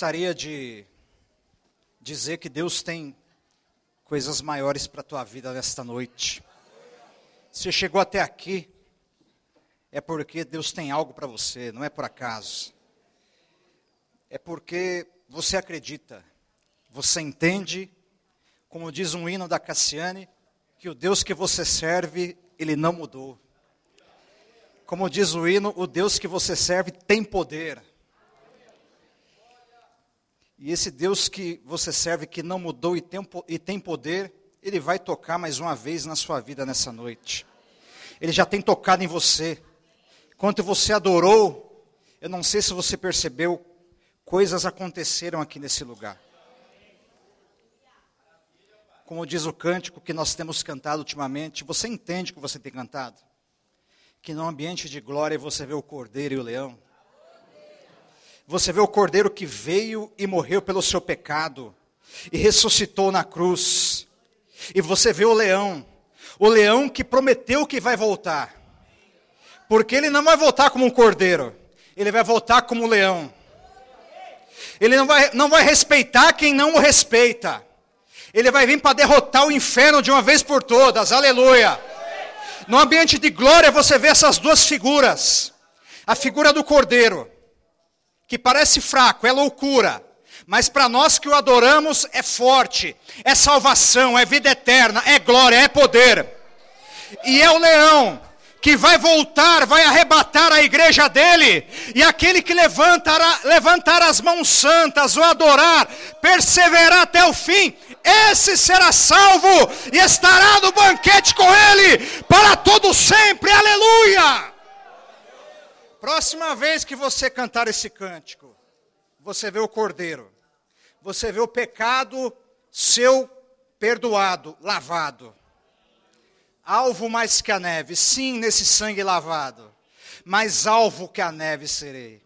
gostaria de dizer que Deus tem coisas maiores para a tua vida nesta noite. Se chegou até aqui, é porque Deus tem algo para você, não é por acaso. É porque você acredita, você entende, como diz um hino da Cassiane, que o Deus que você serve, ele não mudou. Como diz o hino, o Deus que você serve tem poder. E esse Deus que você serve, que não mudou e tem, e tem poder, ele vai tocar mais uma vez na sua vida nessa noite. Ele já tem tocado em você. Enquanto você adorou, eu não sei se você percebeu, coisas aconteceram aqui nesse lugar. Como diz o cântico que nós temos cantado ultimamente, você entende o que você tem cantado? Que no ambiente de glória você vê o cordeiro e o leão. Você vê o cordeiro que veio e morreu pelo seu pecado e ressuscitou na cruz. E você vê o leão, o leão que prometeu que vai voltar. Porque ele não vai voltar como um cordeiro, ele vai voltar como um leão. Ele não vai, não vai respeitar quem não o respeita. Ele vai vir para derrotar o inferno de uma vez por todas. Aleluia. No ambiente de glória você vê essas duas figuras. A figura do cordeiro, que parece fraco, é loucura. Mas para nós que o adoramos é forte, é salvação, é vida eterna, é glória, é poder. E é o leão, que vai voltar, vai arrebatar a igreja dele, e aquele que levantar, levantar as mãos santas, o adorar, perseverar até o fim, esse será salvo e estará no banquete com ele para todo sempre. Aleluia! Próxima vez que você cantar esse cântico, você vê o cordeiro, você vê o pecado seu perdoado, lavado alvo mais que a neve, sim, nesse sangue lavado, mais alvo que a neve serei.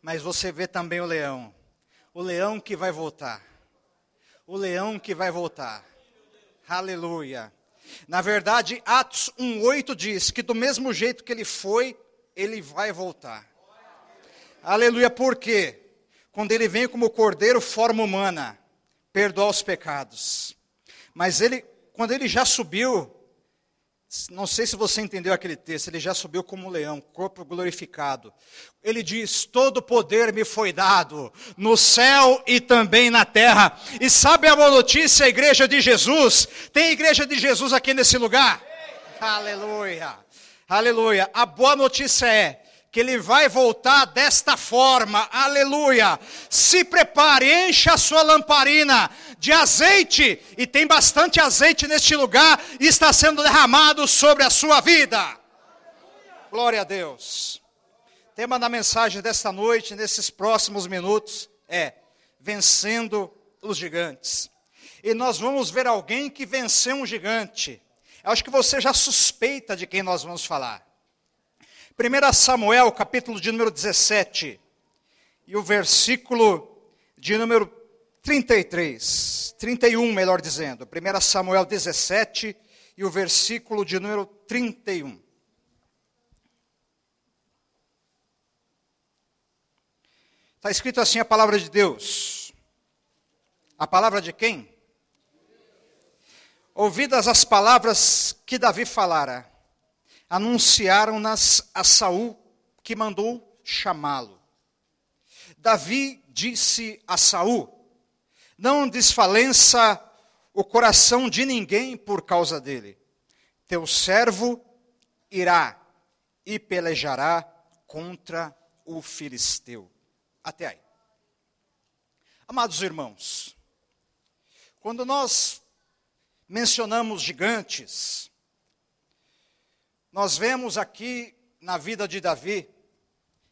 Mas você vê também o leão, o leão que vai voltar, o leão que vai voltar. Aleluia. Na verdade, Atos 1,8 diz que do mesmo jeito que ele foi, ele vai voltar. Aleluia, por quê? Quando ele vem como cordeiro, forma humana, perdoa os pecados. Mas ele, quando ele já subiu, não sei se você entendeu aquele texto, ele já subiu como um leão, corpo glorificado. Ele diz: Todo poder me foi dado, no céu e também na terra. E sabe a boa notícia, a igreja de Jesus? Tem igreja de Jesus aqui nesse lugar? Aleluia, aleluia. A boa notícia é que ele vai voltar desta forma, aleluia. Se prepare, encha a sua lamparina de azeite, e tem bastante azeite neste lugar, e está sendo derramado sobre a sua vida. Glória a Deus. tema da mensagem desta noite, nesses próximos minutos, é vencendo os gigantes. E nós vamos ver alguém que venceu um gigante. Acho que você já suspeita de quem nós vamos falar. 1 Samuel, capítulo de número 17, e o versículo de número 33, 31, melhor dizendo. 1 Samuel 17 e o versículo de número 31. Está escrito assim a palavra de Deus. A palavra de quem? Ouvidas as palavras que Davi falara, anunciaram-nas a Saul, que mandou chamá-lo. Davi disse a Saul: Não desfaleça o coração de ninguém por causa dele. Teu servo irá e pelejará contra o filisteu. Até aí. Amados irmãos, quando nós mencionamos gigantes, nós vemos aqui na vida de Davi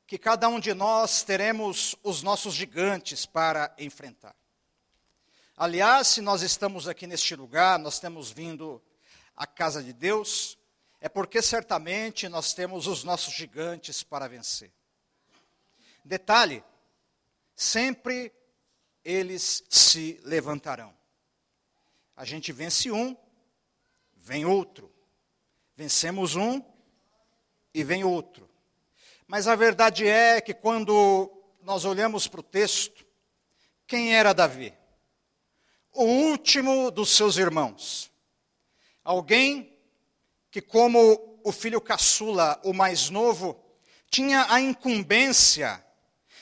que cada um de nós teremos os nossos gigantes para enfrentar. Aliás, se nós estamos aqui neste lugar, nós temos vindo à casa de Deus, é porque certamente nós temos os nossos gigantes para vencer. Detalhe: sempre eles se levantarão. A gente vence um, vem outro. Vencemos um e vem outro. Mas a verdade é que quando nós olhamos para o texto, Quem era Davi? O último dos seus irmãos. Alguém que, como o filho caçula, o mais novo, tinha a incumbência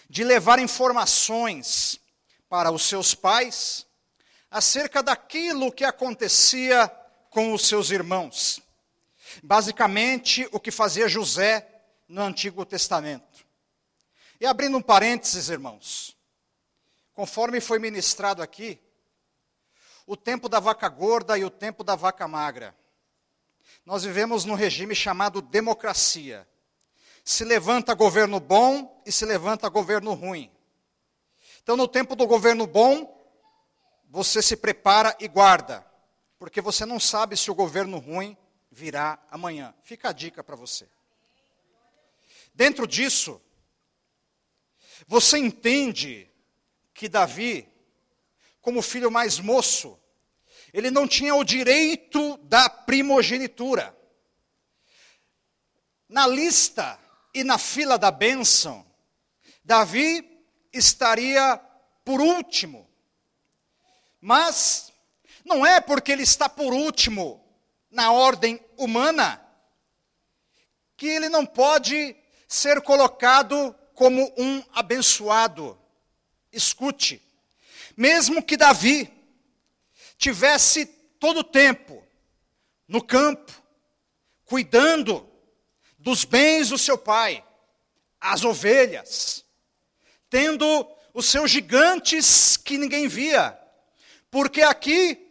de levar informações para os seus pais acerca daquilo que acontecia com os seus irmãos. Basicamente, o que fazia José no Antigo Testamento. E abrindo um parênteses, irmãos, conforme foi ministrado aqui, o tempo da vaca gorda e o tempo da vaca magra. Nós vivemos num regime chamado democracia. Se levanta governo bom e se levanta governo ruim. Então, no tempo do governo bom, você se prepara e guarda, porque você não sabe se o governo ruim virá amanhã. Fica a dica para você. Dentro disso, você entende que Davi, como filho mais moço, ele não tinha o direito da primogenitura. Na lista e na fila da bênção, Davi estaria por último. Mas não é porque ele está por último na ordem humana que ele não pode ser colocado como um abençoado. Escute, mesmo que Davi tivesse todo o tempo no campo, cuidando dos bens do seu pai, as ovelhas, tendo os seus gigantes que ninguém via, porque aqui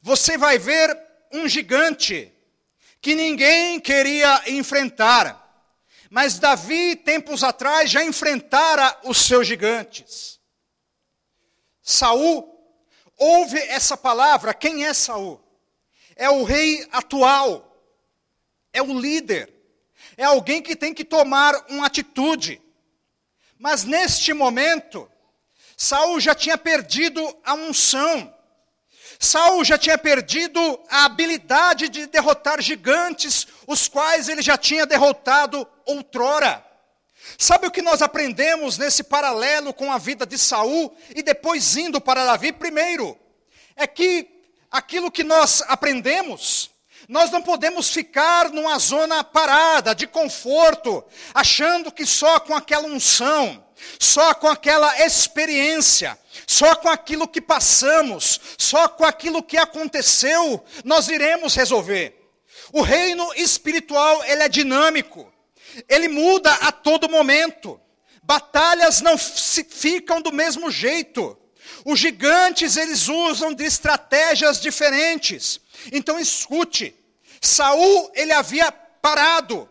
você vai ver um gigante que ninguém queria enfrentar. Mas Davi, tempos atrás, já enfrentara os seus gigantes. Saul ouve essa palavra. Quem é Saul? É o rei atual. É o líder. É alguém que tem que tomar uma atitude. Mas neste momento, Saul já tinha perdido a unção. Saul já tinha perdido a habilidade de derrotar gigantes, os quais ele já tinha derrotado outrora. Sabe o que nós aprendemos nesse paralelo com a vida de Saul e depois indo para Davi? Primeiro, é que aquilo que nós aprendemos, nós não podemos ficar numa zona parada, de conforto, achando que só com aquela unção, só com aquela experiência, só com aquilo que passamos, só com aquilo que aconteceu, nós iremos resolver. O reino espiritual, ele é dinâmico. Ele muda a todo momento. Batalhas não ficam do mesmo jeito. Os gigantes, eles usam de estratégias diferentes. Então escute, Saul, ele havia parado.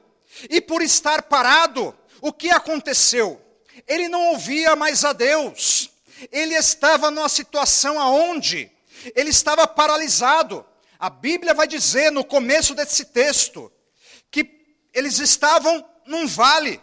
E por estar parado, o que aconteceu? Ele não ouvia mais a Deus. Ele estava numa situação aonde ele estava paralisado. A Bíblia vai dizer no começo desse texto que eles estavam num vale.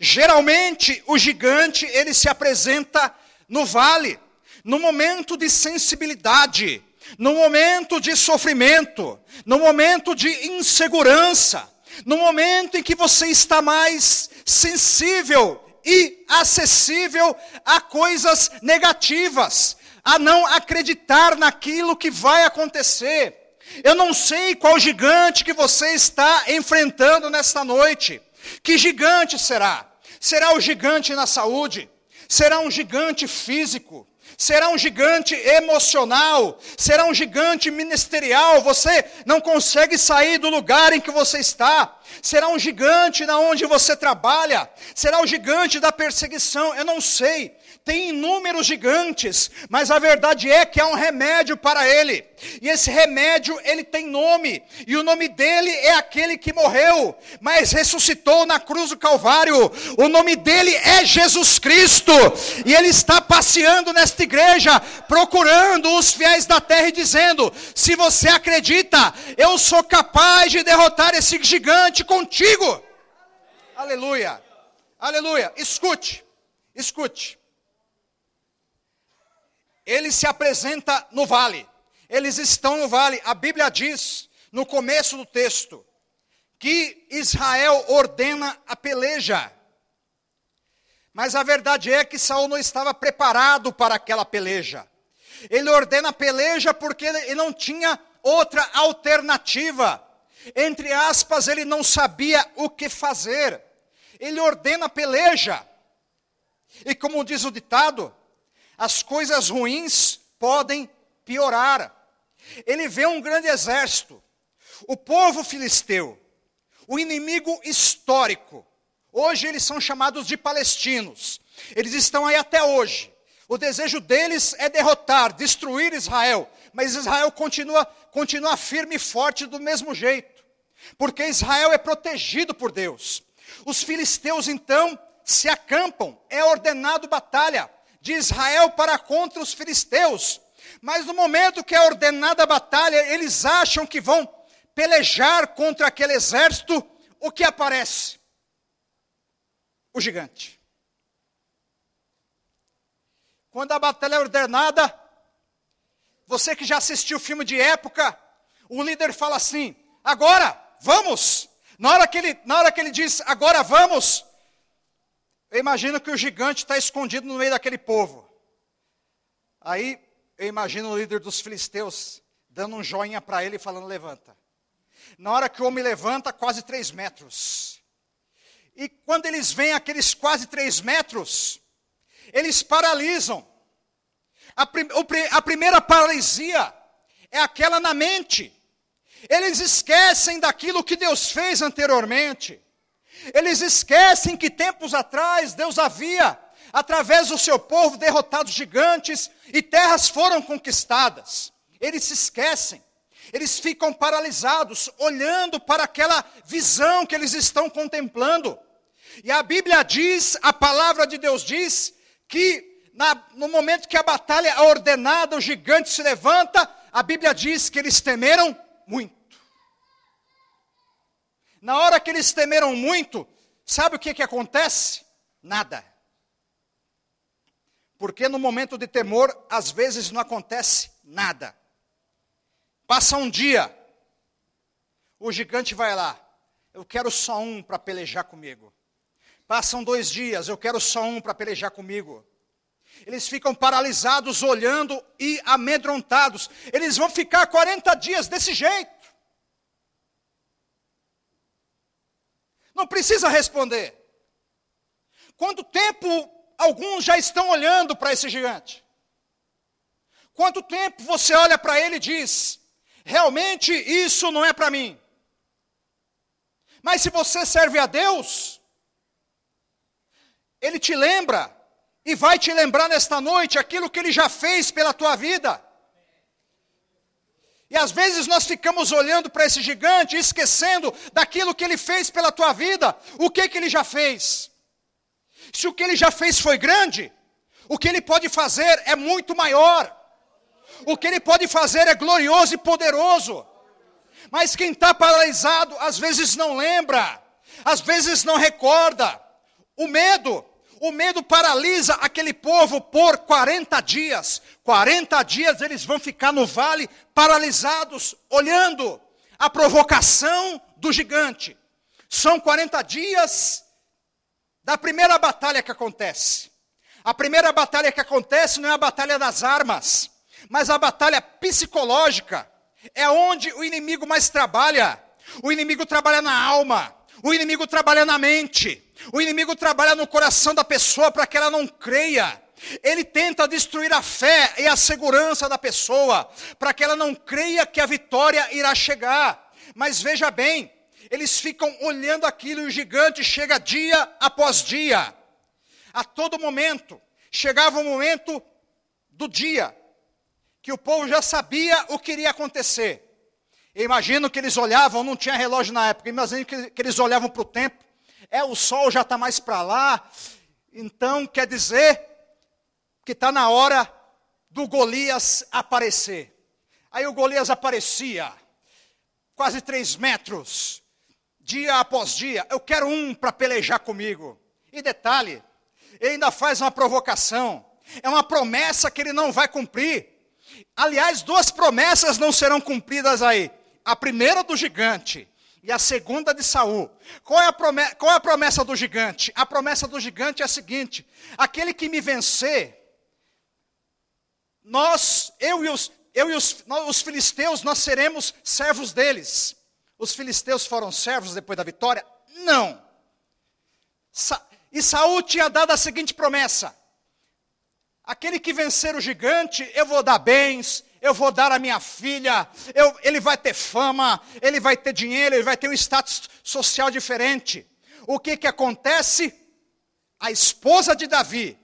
Geralmente o gigante ele se apresenta no vale, no momento de sensibilidade, no momento de sofrimento, no momento de insegurança, no momento em que você está mais sensível e acessível a coisas negativas, a não acreditar naquilo que vai acontecer. Eu não sei qual gigante que você está enfrentando nesta noite. Que gigante será? Será o gigante na saúde? Será um gigante físico? Será um gigante emocional? Será um gigante ministerial? Você não consegue sair do lugar em que você está? Será um gigante na onde você trabalha? Será o gigante da perseguição? Eu não sei tem inúmeros gigantes, mas a verdade é que há um remédio para ele. E esse remédio, ele tem nome, e o nome dele é aquele que morreu, mas ressuscitou na cruz do Calvário. O nome dele é Jesus Cristo, e ele está passeando nesta igreja, procurando os fiéis da terra e dizendo: se você acredita, eu sou capaz de derrotar esse gigante contigo. Aleluia, aleluia. Escute, escute ele se apresenta no vale. Eles estão no vale. A Bíblia diz, no começo do texto, que Israel ordena a peleja. Mas a verdade é que Saul não estava preparado para aquela peleja. Ele ordena a peleja porque ele não tinha outra alternativa. Entre aspas, ele não sabia o que fazer. Ele ordena a peleja. E como diz o ditado, as coisas ruins podem piorar. Ele vê um grande exército, o povo filisteu, o inimigo histórico. Hoje eles são chamados de palestinos. Eles estão aí até hoje. O desejo deles é derrotar, destruir Israel. Mas Israel continua, continua firme e forte do mesmo jeito. Porque Israel é protegido por Deus. Os filisteus então se acampam, é ordenado batalha de Israel para contra os filisteus. Mas no momento que é ordenada a batalha, eles acham que vão pelejar contra aquele exército, o que aparece? O gigante. Quando a batalha é ordenada, você que já assistiu filme de época, o líder fala assim: agora, vamos! Na hora que ele, na hora que ele diz, agora vamos, eu imagino que o gigante está escondido no meio daquele povo. Aí eu imagino o líder dos filisteus dando um joinha para ele e falando: levanta. Na hora que o homem levanta, quase três metros. E quando eles veem aqueles quase três metros, eles paralisam. A, prim, a primeira paralisia é aquela na mente. Eles esquecem daquilo que Deus fez anteriormente. Eles esquecem que tempos atrás Deus havia, através do seu povo, derrotado gigantes e terras foram conquistadas. Eles se esquecem. Eles ficam paralisados, olhando para aquela visão que eles estão contemplando. E a Bíblia diz, a palavra de Deus diz, que na, no momento que a batalha é ordenada, o gigante se levanta, a Bíblia diz que eles temeram muito. Na hora que eles temeram muito, sabe o que, que acontece? Nada. Porque no momento de temor, às vezes não acontece nada. Passa um dia, o gigante vai lá, eu quero só um para pelejar comigo. Passam dois dias, eu quero só um para pelejar comigo. Eles ficam paralisados, olhando e amedrontados. Eles vão ficar 40 dias desse jeito. Não precisa responder. Quanto tempo alguns já estão olhando para esse gigante? Quanto tempo você olha para ele e diz: realmente isso não é para mim? Mas se você serve a Deus, Ele te lembra e vai te lembrar nesta noite aquilo que ele já fez pela tua vida. E às vezes nós ficamos olhando para esse gigante, esquecendo daquilo que ele fez pela tua vida. O que que ele já fez? Se o que ele já fez foi grande, o que ele pode fazer é muito maior. O que ele pode fazer é glorioso e poderoso. Mas quem está paralisado, às vezes não lembra, às vezes não recorda. O medo, o medo paralisa aquele povo por 40 dias. 40 dias eles vão ficar no vale paralisados, olhando a provocação do gigante. São 40 dias da primeira batalha que acontece. A primeira batalha que acontece não é a batalha das armas, mas a batalha psicológica. É onde o inimigo mais trabalha. O inimigo trabalha na alma, o inimigo trabalha na mente. O inimigo trabalha no coração da pessoa para que ela não creia. Ele tenta destruir a fé e a segurança da pessoa, para que ela não creia que a vitória irá chegar. Mas veja bem, eles ficam olhando aquilo e o gigante chega dia após dia. A todo momento, chegava o momento do dia, que o povo já sabia o que iria acontecer. Eu imagino que eles olhavam, não tinha relógio na época, imagino que, que eles olhavam para o tempo é o sol já está mais para lá, então quer dizer que está na hora do Golias aparecer. Aí o Golias aparecia, quase três metros, dia após dia. Eu quero um para pelejar comigo. E detalhe, ele ainda faz uma provocação. É uma promessa que ele não vai cumprir. Aliás, duas promessas não serão cumpridas aí. A primeira do gigante e a segunda de Saul. Qual é, a promessa, qual é a promessa do gigante? A promessa do gigante é a seguinte: aquele que me vencer, nós, eu e os, eu e os, nós, os filisteus, nós seremos servos deles. Os filisteus foram servos depois da vitória? Não. Sa e Saul tinha dado a seguinte promessa: aquele que vencer o gigante, eu vou dar bens, eu vou dar a minha filha, eu, ele vai ter fama, ele vai ter dinheiro, ele vai ter um status social diferente. O que que acontece? A esposa de Davi,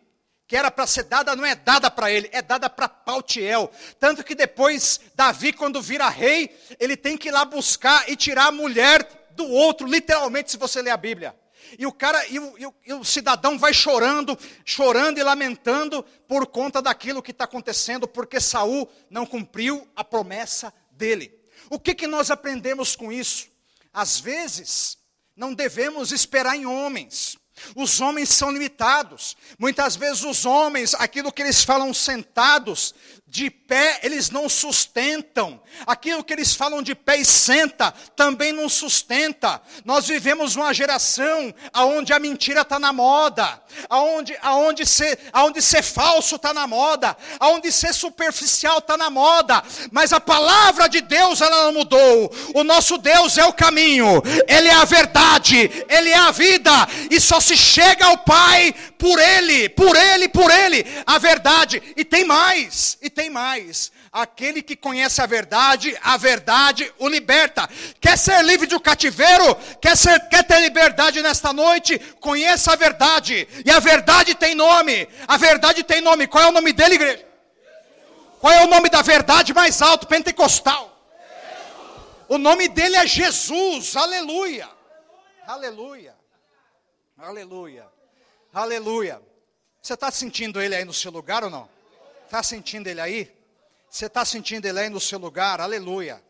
que era para ser dada, não é dada para ele, é dada para Pautiel. Tanto que depois, Davi, quando vira rei, ele tem que ir lá buscar e tirar a mulher do outro, literalmente, se você ler a Bíblia. E o cara, e o, e o, e o cidadão vai chorando, chorando e lamentando por conta daquilo que está acontecendo, porque Saul não cumpriu a promessa dele. O que, que nós aprendemos com isso? Às vezes, não devemos esperar em homens. Os homens são limitados. Muitas vezes os homens, aquilo que eles falam sentados, de pé eles não sustentam. Aquilo que eles falam de pé e senta também não sustenta. Nós vivemos uma geração aonde a mentira está na moda, aonde, aonde, ser, aonde ser falso está na moda, aonde ser superficial está na moda. Mas a palavra de Deus ela não mudou. O nosso Deus é o caminho, Ele é a verdade, Ele é a vida, e só se chega ao Pai por Ele, por Ele, por Ele. A verdade. E tem mais. E tem tem mais. Aquele que conhece a verdade, a verdade o liberta. Quer ser livre do cativeiro? Quer, ser, quer ter liberdade nesta noite? Conheça a verdade. E a verdade tem nome. A verdade tem nome. Qual é o nome dele, igreja? Qual é o nome da verdade mais alto? Pentecostal. O nome dele é Jesus. Aleluia. Aleluia. Aleluia. Aleluia. Você está sentindo ele aí no seu lugar ou não? Está sentindo ele aí? Você está sentindo ele aí no seu lugar? Aleluia.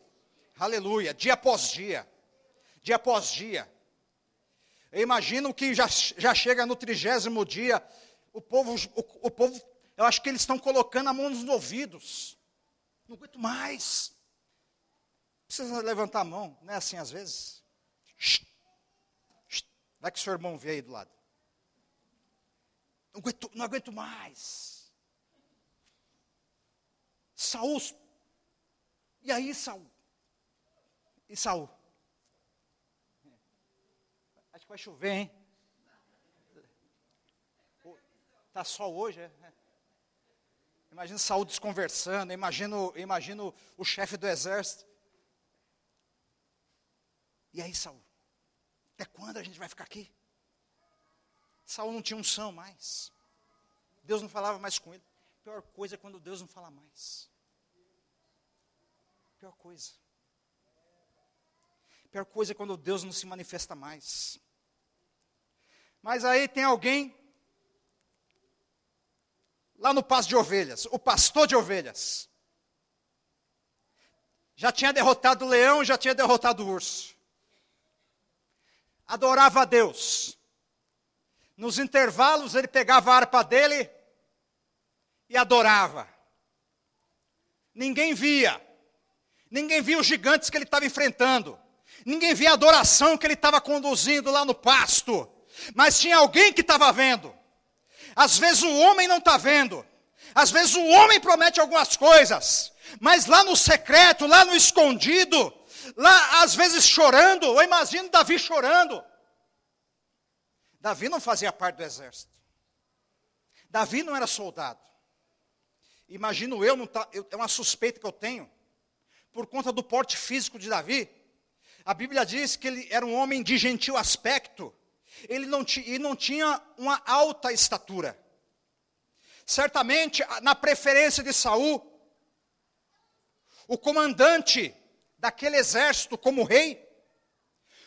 Aleluia. Dia após dia. Dia após dia. Eu imagino que já, já chega no trigésimo dia, o povo, o, o povo, eu acho que eles estão colocando a mão nos ouvidos. Não aguento mais. Precisa levantar a mão, não é assim às vezes? Vai que o seu irmão vê aí do lado. Não aguento, não aguento mais. Saul. E aí, Saul? E Saul? Acho que vai chover, hein? Tá só hoje, é? Imagina Saul desconversando, imagino, imagino o chefe do exército. E aí, Saul? Até quando a gente vai ficar aqui? Saul não tinha unção mais. Deus não falava mais com ele. Pior coisa é quando Deus não fala mais. Pior coisa. Pior coisa é quando Deus não se manifesta mais. Mas aí tem alguém lá no pasto de ovelhas, o pastor de ovelhas. Já tinha derrotado o leão, já tinha derrotado o urso. Adorava a Deus. Nos intervalos ele pegava a harpa dele e adorava. Ninguém via. Ninguém via os gigantes que ele estava enfrentando. Ninguém via a adoração que ele estava conduzindo lá no pasto. Mas tinha alguém que estava vendo. Às vezes o homem não está vendo. Às vezes o homem promete algumas coisas. Mas lá no secreto, lá no escondido, lá às vezes chorando. Eu imagino Davi chorando. Davi não fazia parte do exército. Davi não era soldado. Imagino eu, tá, eu, é uma suspeita que eu tenho por conta do porte físico de Davi. A Bíblia diz que ele era um homem de gentil aspecto, ele não, ele não tinha uma alta estatura. Certamente, na preferência de Saul, o comandante daquele exército como rei,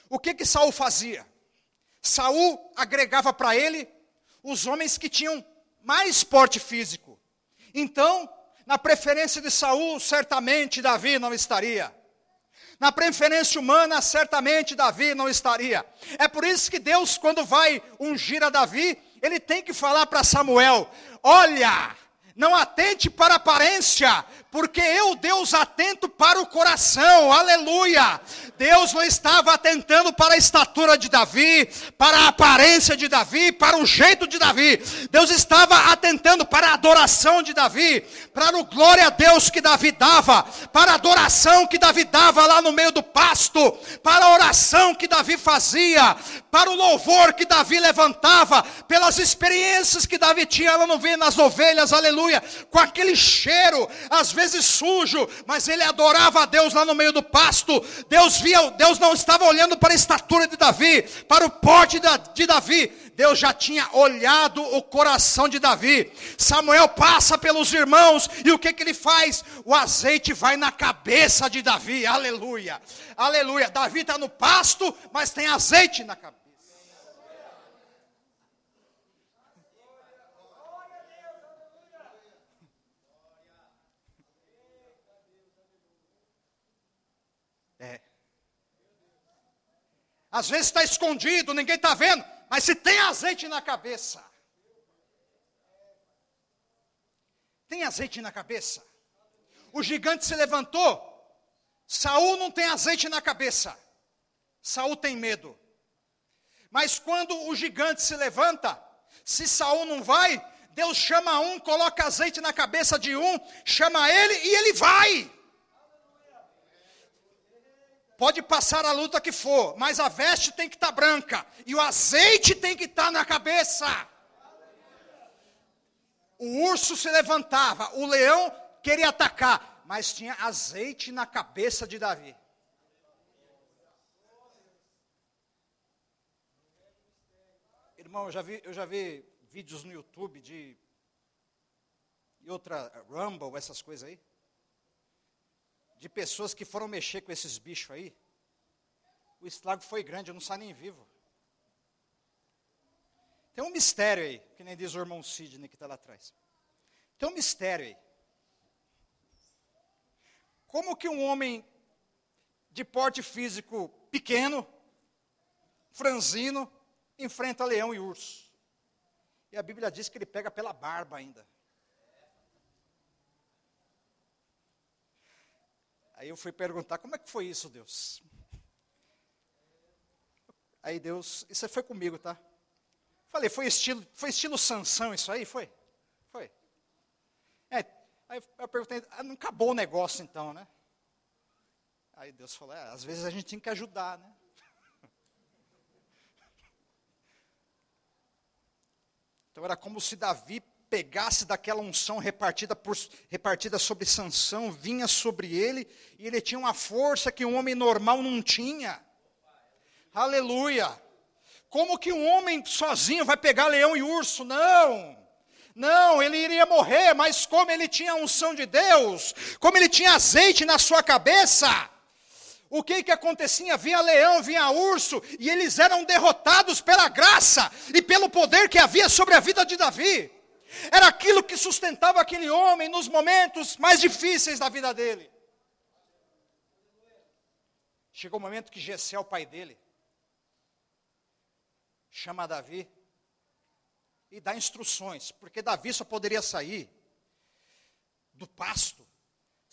o que que Saul fazia? Saul agregava para ele os homens que tinham mais porte físico. Então, na preferência de Saul, certamente Davi não estaria. Na preferência humana, certamente Davi não estaria. É por isso que Deus, quando vai ungir a Davi, ele tem que falar para Samuel: Olha, não atente para a aparência, porque eu, Deus, atento para o coração, aleluia. Deus não estava atentando para a estatura de Davi, para a aparência de Davi, para o jeito de Davi. Deus estava atentando para a adoração de Davi, para o glória a Deus que Davi dava, para a adoração que Davi dava lá no meio do pasto, para a oração que Davi fazia, para o louvor que Davi levantava, pelas experiências que Davi tinha lá no meio nas ovelhas, aleluia, com aquele cheiro, às vezes sujo, mas ele adorava a Deus lá no meio do pasto. Deus via, Deus não estava olhando para a estatura de Davi, para o porte de Davi. Deus já tinha olhado o coração de Davi. Samuel passa pelos irmãos e o que, que ele faz? O azeite vai na cabeça de Davi, aleluia, aleluia. Davi está no pasto, mas tem azeite na cabeça. É. Às vezes está escondido, ninguém está vendo, mas se tem azeite na cabeça. Tem azeite na cabeça. O gigante se levantou. Saul não tem azeite na cabeça. Saul tem medo. Mas quando o gigante se levanta, se Saul não vai, Deus chama um, coloca azeite na cabeça de um, chama ele e ele vai. Pode passar a luta que for, mas a veste tem que estar tá branca e o azeite tem que estar tá na cabeça. O urso se levantava, o leão queria atacar, mas tinha azeite na cabeça de Davi. Irmão, eu já vi, eu já vi vídeos no YouTube de e outra Rumble, essas coisas aí de pessoas que foram mexer com esses bichos aí, o estrago foi grande, eu não saio nem vivo. Tem um mistério aí, que nem diz o irmão Sidney que está lá atrás. Tem um mistério aí. Como que um homem de porte físico pequeno, franzino, enfrenta leão e urso? E a Bíblia diz que ele pega pela barba ainda. Aí eu fui perguntar, como é que foi isso, Deus? Aí Deus, isso foi comigo, tá? Falei, foi estilo, foi estilo Sansão isso aí? Foi? Foi. É, aí eu perguntei, ah, não acabou o negócio então, né? Aí Deus falou, é, às vezes a gente tem que ajudar, né? Então era como se Davi pegasse daquela unção repartida, por, repartida sobre Sansão, vinha sobre ele, e ele tinha uma força que um homem normal não tinha. Aleluia! Como que um homem sozinho vai pegar leão e urso? Não! Não, ele iria morrer, mas como ele tinha a unção de Deus, como ele tinha azeite na sua cabeça, o que que acontecia? Vinha leão, vinha urso, e eles eram derrotados pela graça e pelo poder que havia sobre a vida de Davi. Era aquilo que sustentava aquele homem nos momentos mais difíceis da vida dele. Chegou o momento que Gessé, o pai dele, chama Davi e dá instruções, porque Davi só poderia sair do pasto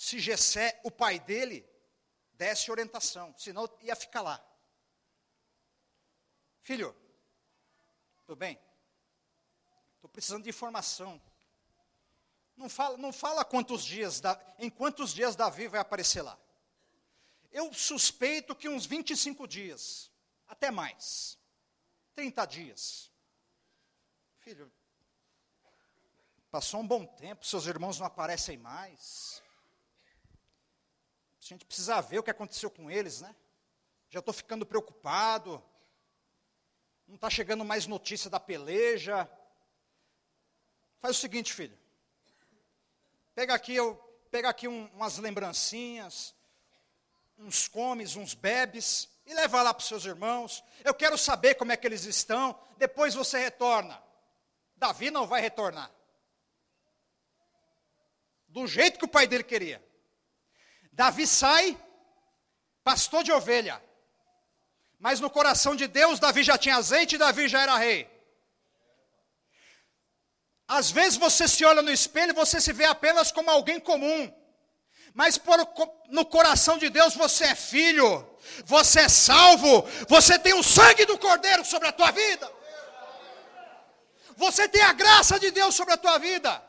se Gessé, o pai dele, desse orientação, senão ia ficar lá. Filho, tudo bem? Estou precisando de informação. Não fala, não fala quantos dias, em quantos dias Davi vai aparecer lá. Eu suspeito que uns 25 dias, até mais. 30 dias. Filho, passou um bom tempo, seus irmãos não aparecem mais. A gente precisa ver o que aconteceu com eles, né? Já estou ficando preocupado. Não está chegando mais notícia da peleja. Faz o seguinte, filho. Pega aqui, eu, pega aqui um, umas lembrancinhas, uns comes, uns bebes, e leva lá para os seus irmãos. Eu quero saber como é que eles estão. Depois você retorna. Davi não vai retornar. Do jeito que o pai dele queria. Davi sai, pastor de ovelha. Mas no coração de Deus, Davi já tinha azeite e Davi já era rei. Às vezes você se olha no espelho e você se vê apenas como alguém comum. Mas por, no coração de Deus você é filho, você é salvo, você tem o sangue do Cordeiro sobre a tua vida. Você tem a graça de Deus sobre a tua vida.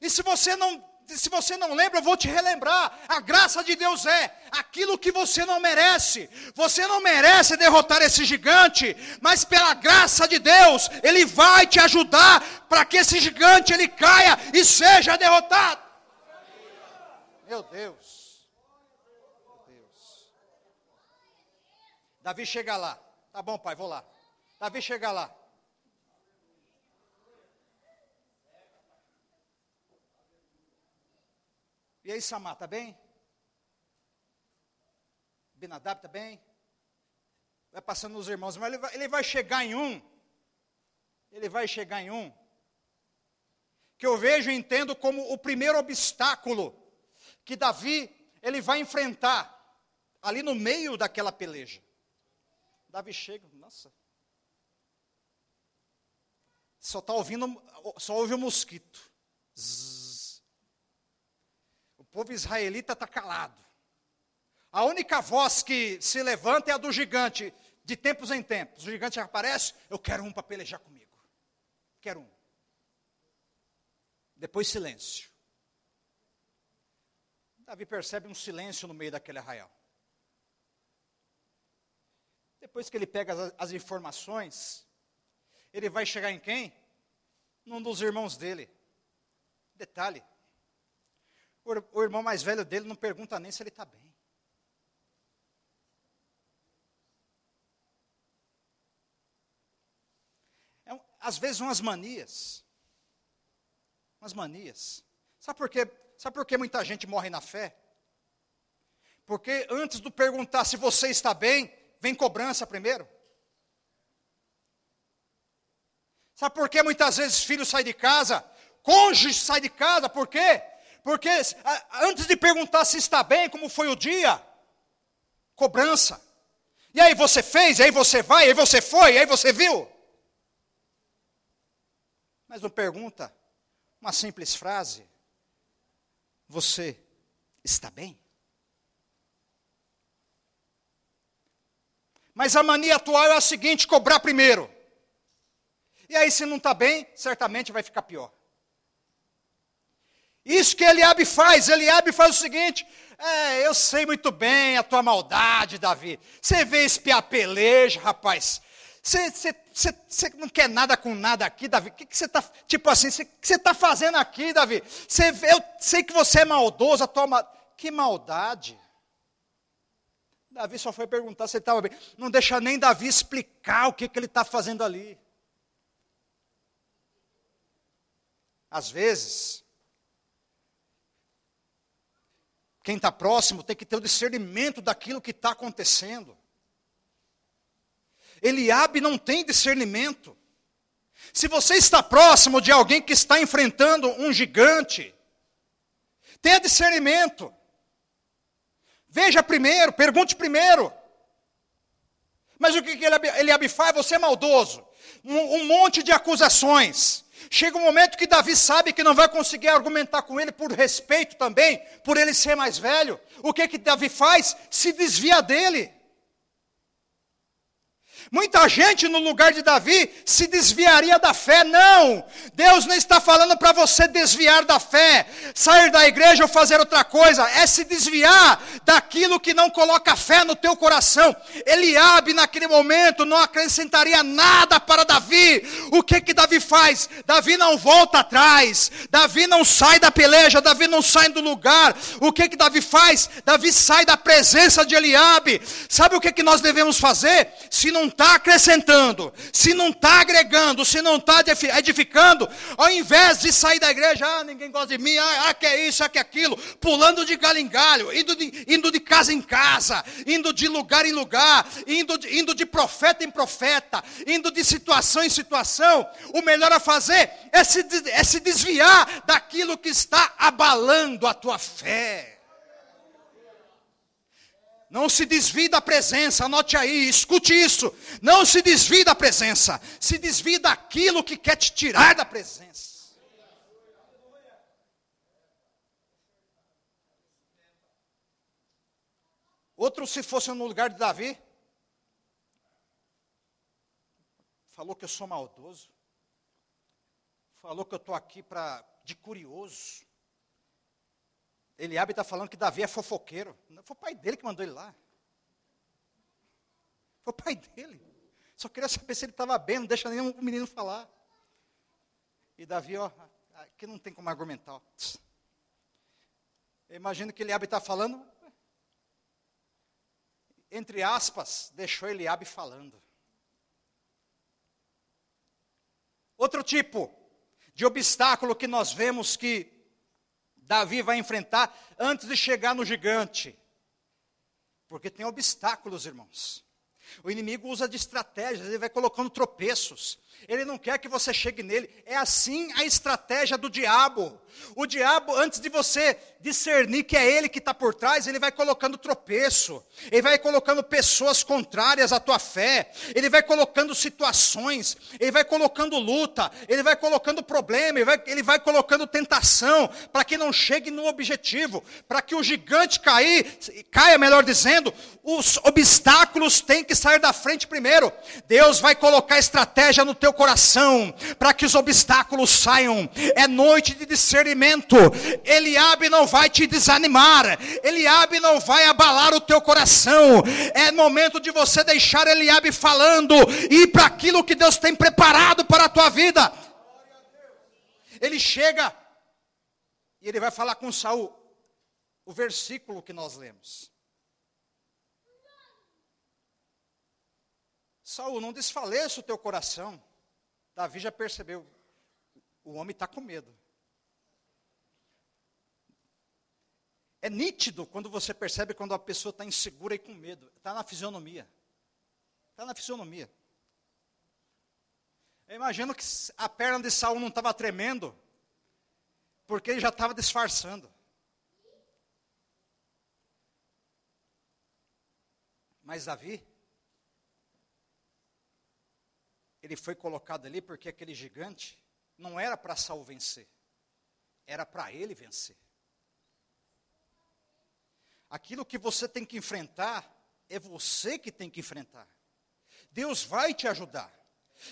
E se você não se você não lembra, eu vou te relembrar. A graça de Deus é aquilo que você não merece. Você não merece derrotar esse gigante, mas pela graça de Deus, ele vai te ajudar para que esse gigante ele caia e seja derrotado. Meu Deus. Meu Deus. Davi chega lá. Tá bom, pai, vou lá. Davi chega lá. E aí, Samar, tá bem? Binadab tá bem? Vai passando os irmãos, mas ele vai, ele vai chegar em um. Ele vai chegar em um. Que eu vejo e entendo como o primeiro obstáculo que Davi ele vai enfrentar ali no meio daquela peleja. Davi chega, nossa. Só está ouvindo, só ouve o mosquito. Zzz povo israelita está calado. A única voz que se levanta é a do gigante, de tempos em tempos. O gigante aparece, eu quero um para pelejar comigo. Quero um. Depois silêncio. Davi percebe um silêncio no meio daquele arraial. Depois que ele pega as, as informações, ele vai chegar em quem? Num dos irmãos dele. Detalhe, o irmão mais velho dele não pergunta nem se ele está bem. É, às vezes umas manias. Umas manias. Sabe por quê? Sabe por que muita gente morre na fé? Porque antes de perguntar se você está bem, vem cobrança primeiro. Sabe por que muitas vezes filho sai de casa, cônjuge sai de casa, por quê? Porque antes de perguntar se está bem, como foi o dia, cobrança. E aí você fez, aí você vai, aí você foi, aí você viu. Mas não pergunta uma simples frase: Você está bem? Mas a mania atual é a seguinte: cobrar primeiro. E aí, se não está bem, certamente vai ficar pior. Isso que Eliabe faz, Eliabe faz o seguinte: é, eu sei muito bem a tua maldade, Davi. Você vê espiar peleja, rapaz. Você, não quer nada com nada aqui, Davi. O que, você está, tipo assim, o que você está fazendo aqui, Davi? Você, eu sei que você é maldoso, a tua Que maldade. Davi só foi perguntar se ele estava bem. Não deixa nem Davi explicar o que, que ele está fazendo ali. Às vezes, Quem está próximo tem que ter o discernimento daquilo que está acontecendo. Eliabe não tem discernimento. Se você está próximo de alguém que está enfrentando um gigante, tenha discernimento. Veja primeiro, pergunte primeiro. Mas o que Eliabe, faz? Você é maldoso. Um, um monte de acusações. Chega um momento que Davi sabe que não vai conseguir argumentar com ele por respeito também, por ele ser mais velho. O que que Davi faz? Se desvia dele. Muita gente no lugar de Davi se desviaria da fé. Não! Deus não está falando para você desviar da fé, sair da igreja ou fazer outra coisa. É se desviar daquilo que não coloca fé no teu coração. Eliabe, naquele momento, não acrescentaria nada para Davi. O que que Davi faz? Davi não volta atrás. Davi não sai da peleja. Davi não sai do lugar. O que que Davi faz? Davi sai da presença de Eliabe. Sabe o que que nós devemos fazer? Se não está acrescentando, se não está agregando, se não está edificando, ao invés de sair da igreja, ah, ninguém gosta de mim, ah, ah que é isso, ah, que é aquilo, pulando de galho em galho, indo de, indo de casa em casa, indo de lugar em lugar, indo de, indo de profeta em profeta, indo de situação em situação, o melhor a fazer é se, é se desviar daquilo que está abalando a tua fé. Não se desvie da presença, anote aí, escute isso. Não se desvie da presença, se desvie daquilo que quer te tirar da presença. Outro, se fosse no lugar de Davi, falou que eu sou maldoso, falou que eu estou aqui para de curioso. Eliabe está falando que Davi é fofoqueiro. Foi o pai dele que mandou ele lá. Foi o pai dele. Só queria saber se ele estava bem, não deixa nenhum menino falar. E Davi, ó, aqui não tem como argumentar. Eu imagino que Eliabe está falando, entre aspas, deixou Eliabe falando. Outro tipo de obstáculo que nós vemos que Davi vai enfrentar antes de chegar no gigante. Porque tem obstáculos, irmãos. O inimigo usa de estratégias, ele vai colocando tropeços. Ele não quer que você chegue nele. É assim a estratégia do diabo. O diabo, antes de você discernir que é ele que está por trás, ele vai colocando tropeço. Ele vai colocando pessoas contrárias à tua fé. Ele vai colocando situações. Ele vai colocando luta. Ele vai colocando problema. Ele vai, ele vai colocando tentação. Para que não chegue no objetivo. Para que o gigante cair, caia, melhor dizendo, os obstáculos têm que sair da frente primeiro. Deus vai colocar estratégia no teu coração, para que os obstáculos saiam. É noite de discernimento. Eliabe não vai te desanimar. Eliabe não vai abalar o teu coração. É momento de você deixar Eliabe falando e ir para aquilo que Deus tem preparado para a tua vida. Ele chega e ele vai falar com Saul. O versículo que nós lemos. Saul, não desfaleça o teu coração. Davi já percebeu, o homem está com medo. É nítido quando você percebe quando a pessoa está insegura e com medo. Está na fisionomia. Está na fisionomia. Eu imagino que a perna de Saul não estava tremendo, porque ele já estava disfarçando. Mas Davi, ele foi colocado ali porque aquele gigante não era para Saul vencer, era para ele vencer. Aquilo que você tem que enfrentar é você que tem que enfrentar. Deus vai te ajudar.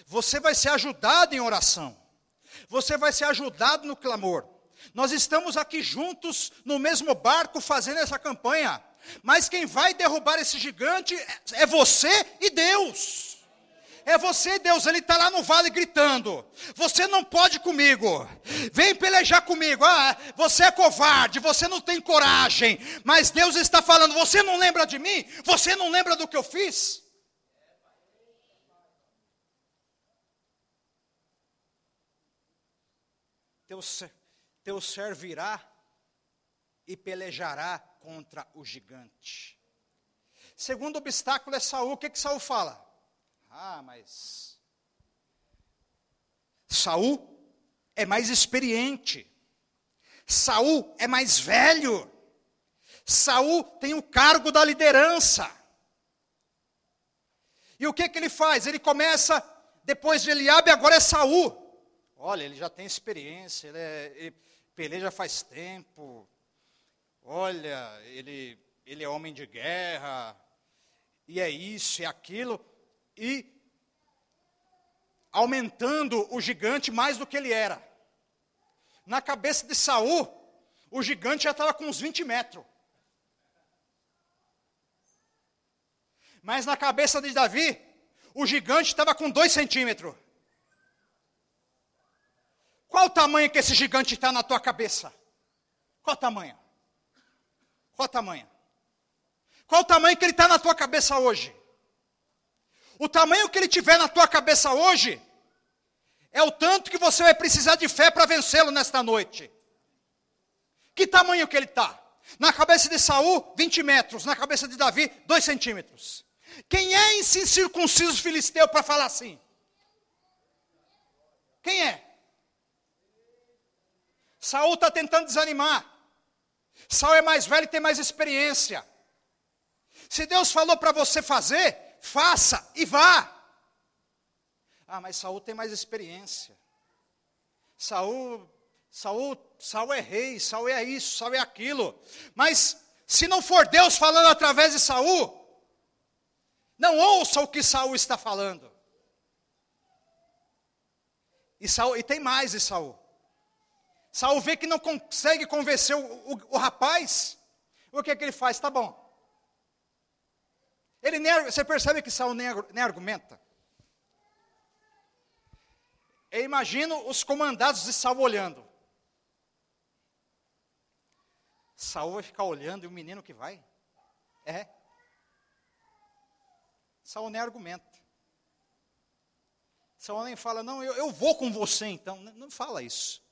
Você vai ser ajudado em oração. Você vai ser ajudado no clamor. Nós estamos aqui juntos no mesmo barco fazendo essa campanha. Mas quem vai derrubar esse gigante é você e Deus. É você, Deus, ele está lá no vale gritando: Você não pode comigo, vem pelejar comigo. Ah, você é covarde, você não tem coragem. Mas Deus está falando: Você não lembra de mim? Você não lembra do que eu fiz? Teu, teu servirá e pelejará contra o gigante. Segundo obstáculo é Saul. O que, que Saul fala? Ah, mas Saul é mais experiente. Saul é mais velho. Saul tem o cargo da liderança. E o que que ele faz? Ele começa depois de Eliabe, agora é Saul. Olha, ele já tem experiência, ele, é, ele peleja faz tempo. Olha, ele, ele é homem de guerra. E é isso, é aquilo e aumentando o gigante mais do que ele era. Na cabeça de Saul, o gigante já estava com uns 20 metros. Mas na cabeça de Davi, o gigante estava com 2 centímetros. Qual o tamanho que esse gigante está na tua cabeça? Qual o tamanho? Qual o tamanho? Qual o tamanho que ele está na tua cabeça hoje? O tamanho que ele tiver na tua cabeça hoje é o tanto que você vai precisar de fé para vencê-lo nesta noite. Que tamanho que ele está? Na cabeça de Saul, 20 metros. Na cabeça de Davi, 2 centímetros. Quem é esse incircunciso filisteu para falar assim? Quem é? Saul está tentando desanimar. Saul é mais velho e tem mais experiência. Se Deus falou para você fazer, faça e vá. Ah, mas Saul tem mais experiência. Saul, Saul, Saul é rei, Saul é isso, Saul é aquilo. Mas Se não for Deus falando através de Saul, não ouça o que Saul está falando. E, Saul, e tem mais de Saul. Saul vê que não consegue convencer o, o, o rapaz. O que, é que ele faz? Tá bom. Ele nem, você percebe que Saul nem, nem argumenta. Eu imagino os comandados de Saul olhando. Saul vai ficar olhando e o menino que vai? É. Saul nem argumenta. Saul nem fala, não, eu, eu vou com você então. Não, não fala isso.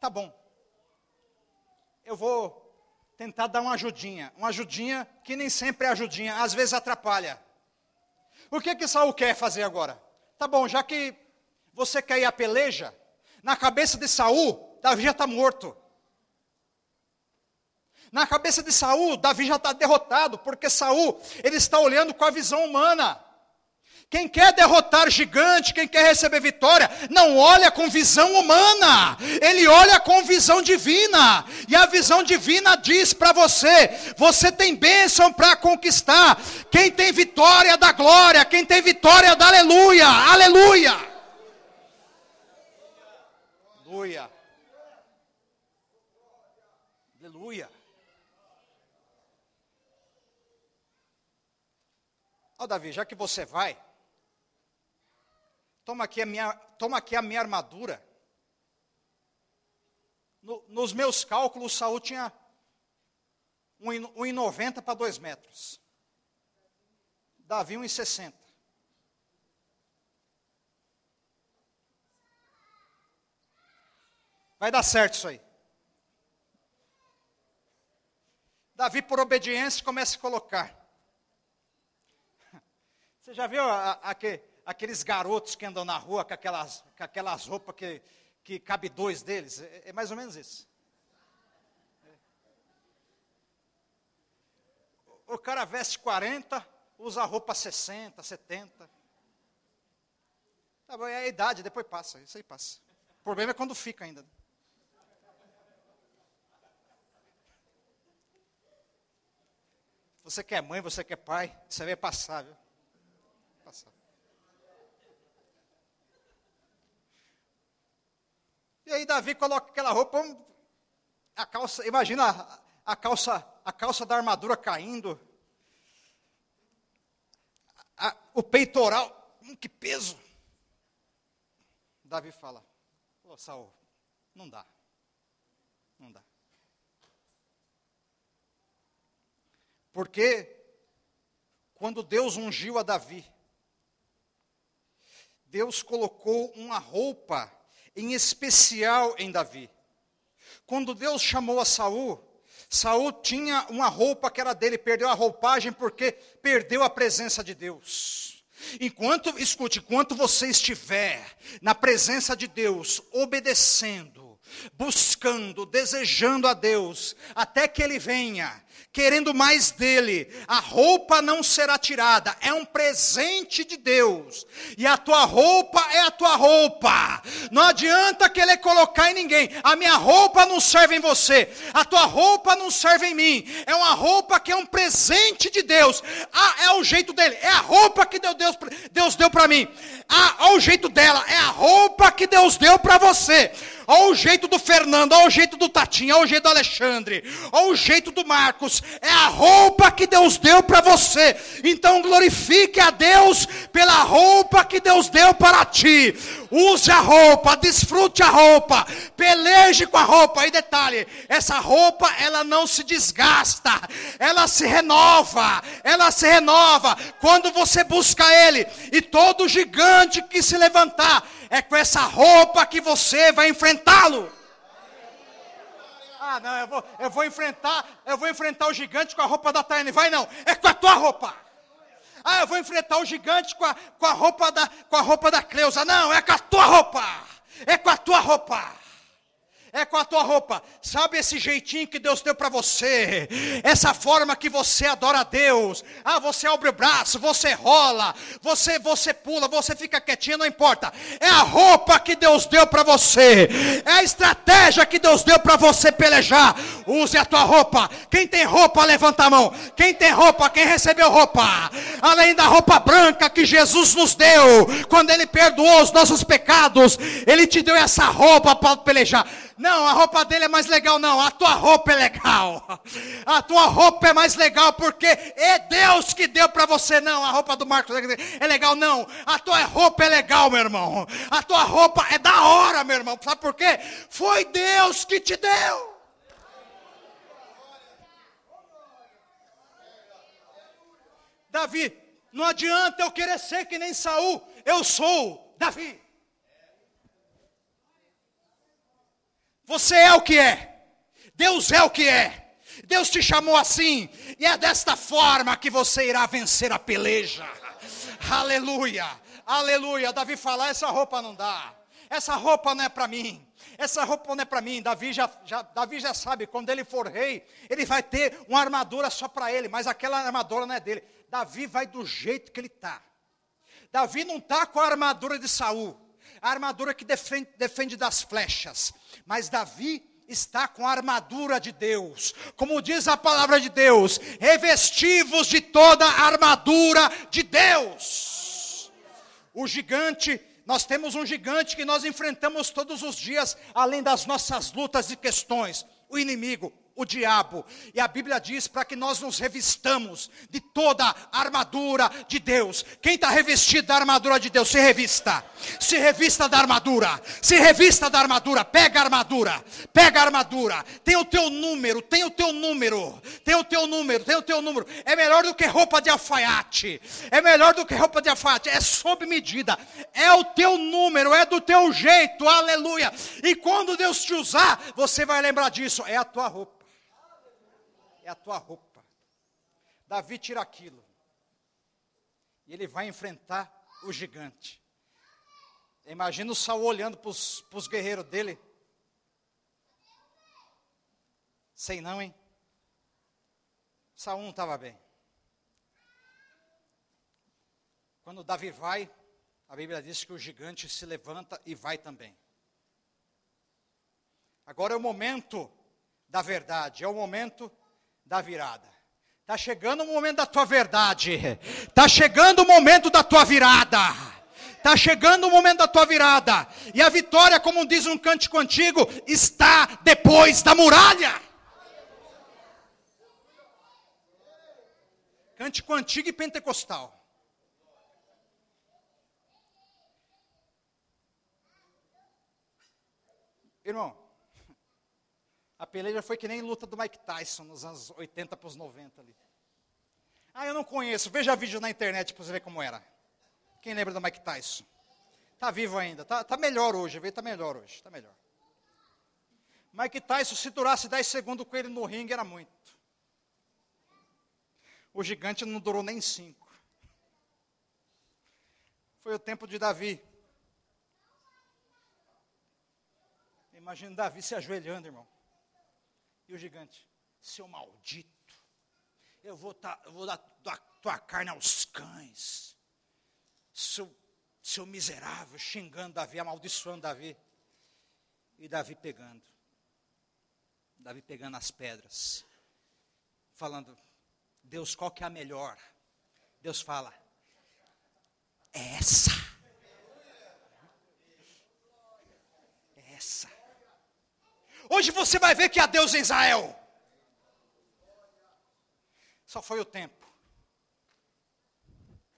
Tá bom. Eu vou tentar dar uma ajudinha. Uma ajudinha que nem sempre é ajudinha, às vezes atrapalha. O que que Saul quer fazer agora? Tá bom, já que você quer ir à peleja, na cabeça de Saul, Davi já está morto. Na cabeça de Saul, Davi já está derrotado, porque Saul, ele está olhando com a visão humana. Quem quer derrotar gigante, quem quer receber vitória, não olha com visão humana, ele olha com visão divina. E a visão divina diz para você: você tem bênção para conquistar. Quem tem vitória da glória, quem tem vitória da aleluia, aleluia. Aleluia. Aleluia. Ó, oh, Davi, já que você vai, toma aqui a minha, toma aqui a minha armadura. No, nos meus cálculos, Saul tinha 1,90 para 2 metros. Davi 1,60. Vai dar certo isso aí. Davi, por obediência, começa a colocar. Você já viu a, a, aqueles garotos que andam na rua com aquelas, com aquelas roupas que, que cabe dois deles? É, é mais ou menos isso. O cara veste 40, usa roupa 60, 70. Tá bom, é a idade, depois passa, isso aí passa. O problema é quando fica ainda. Você quer mãe, você quer pai, você vai passar, viu? E aí Davi coloca aquela roupa, a calça, imagina a, calça, a calça da armadura caindo, a, o peitoral, hum, que peso. Davi fala, ô Saul, não dá, não dá. Porque quando Deus ungiu a Davi, Deus colocou uma roupa em especial em Davi. Quando Deus chamou a Saul, Saul tinha uma roupa que era dele, perdeu a roupagem porque perdeu a presença de Deus. Enquanto, escute, enquanto você estiver na presença de Deus, obedecendo, buscando, desejando a Deus, até que Ele venha, querendo mais dele, a roupa não será tirada, é um presente de Deus, e a tua roupa é a tua roupa, não adianta querer colocar em ninguém, a minha roupa não serve em você, a tua roupa não serve em mim, é uma roupa que é um presente de Deus, ah, é o jeito dele, é a roupa que Deus, Deus, deu para mim, ah, olha o jeito dela, é a roupa que Deus deu para você, olha o jeito do Fernando, olha o jeito do Tatinho, olha o jeito do Alexandre, olha o jeito do Marcos, é a roupa que Deus deu para você. Então glorifique a Deus pela roupa que Deus deu para ti. Use a roupa, desfrute a roupa, peleje com a roupa. E detalhe, essa roupa ela não se desgasta, ela se renova, ela se renova quando você busca ele. E todo gigante que se levantar, é com essa roupa que você vai enfrentá-lo. Ah, não, eu vou, eu vou enfrentar, eu vou enfrentar o gigante com a roupa da Tayane. Vai não, é com a tua roupa. Ah, eu vou enfrentar o gigante com a, com a roupa da com a roupa da Cleusa. Não, é com a tua roupa. É com a tua roupa é com a tua roupa. Sabe esse jeitinho que Deus deu para você? Essa forma que você adora a Deus. Ah, você abre o braço, você rola, você você pula, você fica quietinho, não importa. É a roupa que Deus deu para você. É a estratégia que Deus deu para você pelejar. Use a tua roupa. Quem tem roupa, levanta a mão. Quem tem roupa, quem recebeu roupa? Além da roupa branca que Jesus nos deu, quando Ele perdoou os nossos pecados, Ele te deu essa roupa para pelejar. Não, a roupa dele é mais legal, não. A tua roupa é legal. A tua roupa é mais legal porque é Deus que deu para você. Não, a roupa do Marcos é legal, não. A tua roupa é legal, meu irmão. A tua roupa é da hora, meu irmão. Sabe por quê? Foi Deus que te deu. Davi, não adianta eu querer ser que nem Saul. Eu sou Davi. Você é o que é. Deus é o que é. Deus te chamou assim, e é desta forma que você irá vencer a peleja. Aleluia, aleluia. Davi fala: essa roupa não dá, essa roupa não é para mim, essa roupa não é para mim. Davi já, já, Davi já sabe, quando ele for rei, ele vai ter uma armadura só para ele, mas aquela armadura não é dele. Davi vai do jeito que ele está. Davi não está com a armadura de Saul a armadura que defende, defende das flechas. Mas Davi está com a armadura de Deus. Como diz a palavra de Deus, revestivos de toda a armadura de Deus. O gigante, nós temos um gigante que nós enfrentamos todos os dias, além das nossas lutas e questões, o inimigo o diabo. E a Bíblia diz para que nós nos revistamos de toda a armadura de Deus. Quem está revestido da armadura de Deus, se revista. Se revista da armadura. Se revista da armadura. Pega a armadura. Pega a armadura. Tem o teu número. Tem o teu número. Tem o teu número. Tem o teu número. É melhor do que roupa de alfaiate. É melhor do que roupa de alfaiate. É sob medida. É o teu número. É do teu jeito. Aleluia. E quando Deus te usar, você vai lembrar disso. É a tua roupa a tua roupa. Davi tira aquilo. E ele vai enfrentar o gigante. Imagina o Saul olhando para os guerreiros dele. Sei não, hein? Saul não estava bem. Quando Davi vai, a Bíblia diz que o gigante se levanta e vai também. Agora é o momento da verdade, é o momento da virada. Está chegando o momento da tua verdade. Está chegando o momento da tua virada. Está chegando o momento da tua virada. E a vitória, como diz um cântico antigo, está depois da muralha. Cântico antigo e pentecostal. Irmão, a peleja foi que nem luta do Mike Tyson nos anos 80 para os 90 ali. Ah, eu não conheço. Veja vídeo na internet para você ver como era. Quem lembra do Mike Tyson? Está vivo ainda. Está tá melhor hoje. Está melhor hoje. Está melhor. Mike Tyson, se durasse 10 segundos com ele no ringue, era muito. O gigante não durou nem 5. Foi o tempo de Davi. Imagina Davi se ajoelhando, irmão. E o gigante, seu maldito, eu vou, tá, eu vou dar tua, tua carne aos cães. Seu, seu miserável, xingando Davi, amaldiçoando Davi. E Davi pegando. Davi pegando as pedras. Falando, Deus, qual que é a melhor? Deus fala, é essa. É essa. Hoje você vai ver que há Deus em Israel. Só foi o tempo.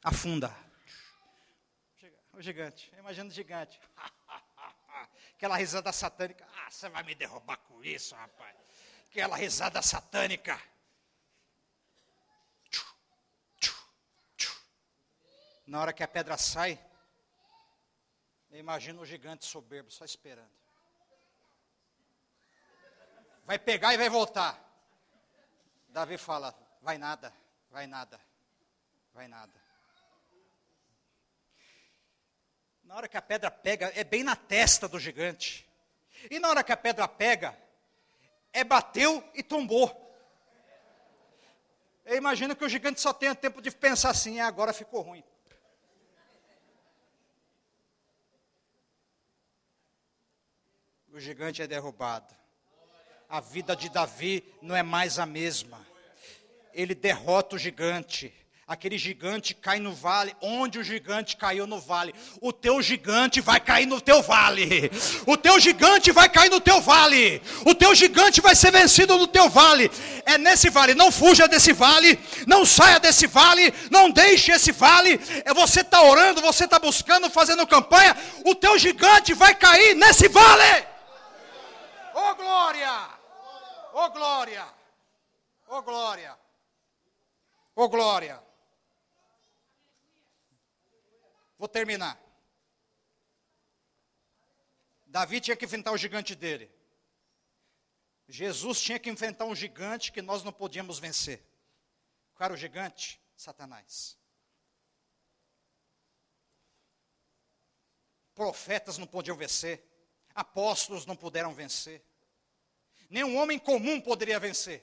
Afunda. O gigante. Imagina o gigante. Aquela risada satânica. Ah, você vai me derrubar com isso, rapaz. Aquela risada satânica. Na hora que a pedra sai, eu imagino o gigante soberbo só esperando vai pegar e vai voltar. Davi fala: vai nada, vai nada, vai nada. Na hora que a pedra pega, é bem na testa do gigante. E na hora que a pedra pega, é bateu e tombou. Eu imagino que o gigante só tenha tempo de pensar assim, ah, agora ficou ruim. O gigante é derrubado a vida de Davi não é mais a mesma. Ele derrota o gigante. Aquele gigante cai no vale, onde o gigante caiu no vale, o teu gigante vai cair no teu vale, o teu gigante vai cair no teu vale, o teu gigante vai ser vencido no teu vale, é nesse vale, não fuja desse vale, não saia desse vale, não deixe esse vale, é você está orando, você está buscando, fazendo campanha, o teu gigante vai cair nesse vale, oh glória, oh glória, oh glória, oh glória. Vou terminar. Davi tinha que enfrentar o gigante dele. Jesus tinha que enfrentar um gigante que nós não podíamos vencer. Qual era o gigante? Satanás. Profetas não podiam vencer. Apóstolos não puderam vencer. Nenhum homem comum poderia vencer.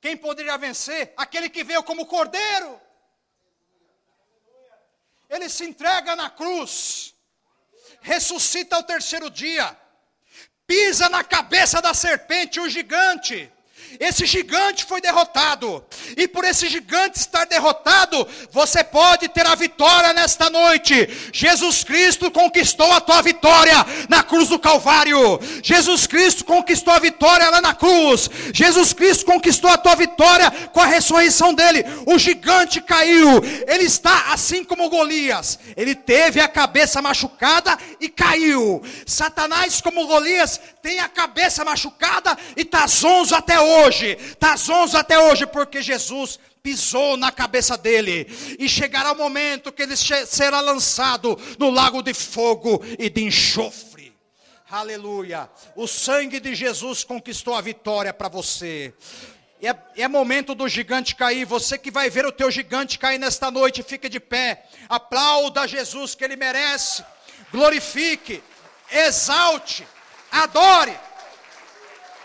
Quem poderia vencer? Aquele que veio como cordeiro ele se entrega na cruz, ressuscita ao terceiro dia, pisa na cabeça da serpente, o gigante, esse gigante foi derrotado. E por esse gigante estar derrotado, você pode ter a vitória nesta noite. Jesus Cristo conquistou a tua vitória na cruz do Calvário. Jesus Cristo conquistou a vitória lá na cruz. Jesus Cristo conquistou a tua vitória com a ressurreição dele. O gigante caiu. Ele está assim como Golias. Ele teve a cabeça machucada e caiu. Satanás, como Golias, tem a cabeça machucada e está zonzo até hoje está zonzo até hoje, porque Jesus pisou na cabeça dele, e chegará o momento que ele será lançado no lago de fogo e de enxofre. Aleluia! O sangue de Jesus conquistou a vitória para você. É, é, momento do gigante cair. Você que vai ver o teu gigante cair nesta noite, fique de pé. Aplauda Jesus que ele merece. Glorifique, exalte, adore.